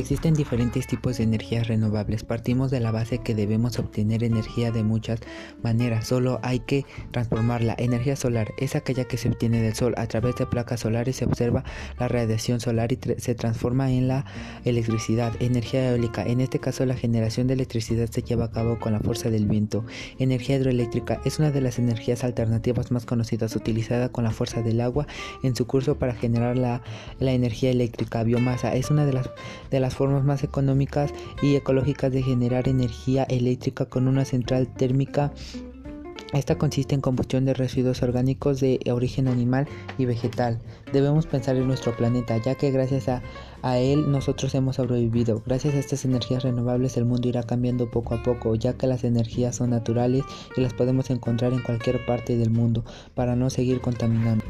Existen diferentes tipos de energías renovables. Partimos de la base que debemos obtener energía de muchas maneras, solo hay que transformarla. Energía solar es aquella que se obtiene del sol a través de placas solares se observa la radiación solar y se transforma en la electricidad. Energía eólica, en este caso la generación de electricidad se lleva a cabo con la fuerza del viento. Energía hidroeléctrica es una de las energías alternativas más conocidas utilizada con la fuerza del agua en su curso para generar la, energía eléctrica. Biomasa es una de las, de las formas más económicas y ecológicas de generar energía eléctrica con una central térmica esta consiste en combustión de residuos orgánicos de origen animal y vegetal. Debemos pensar en nuestro planeta, ya que gracias a, a, él nosotros hemos sobrevivido. Gracias a estas energías renovables el mundo irá cambiando poco a poco, ya que las energías son naturales y las podemos encontrar en cualquier parte del mundo para no seguir contaminando.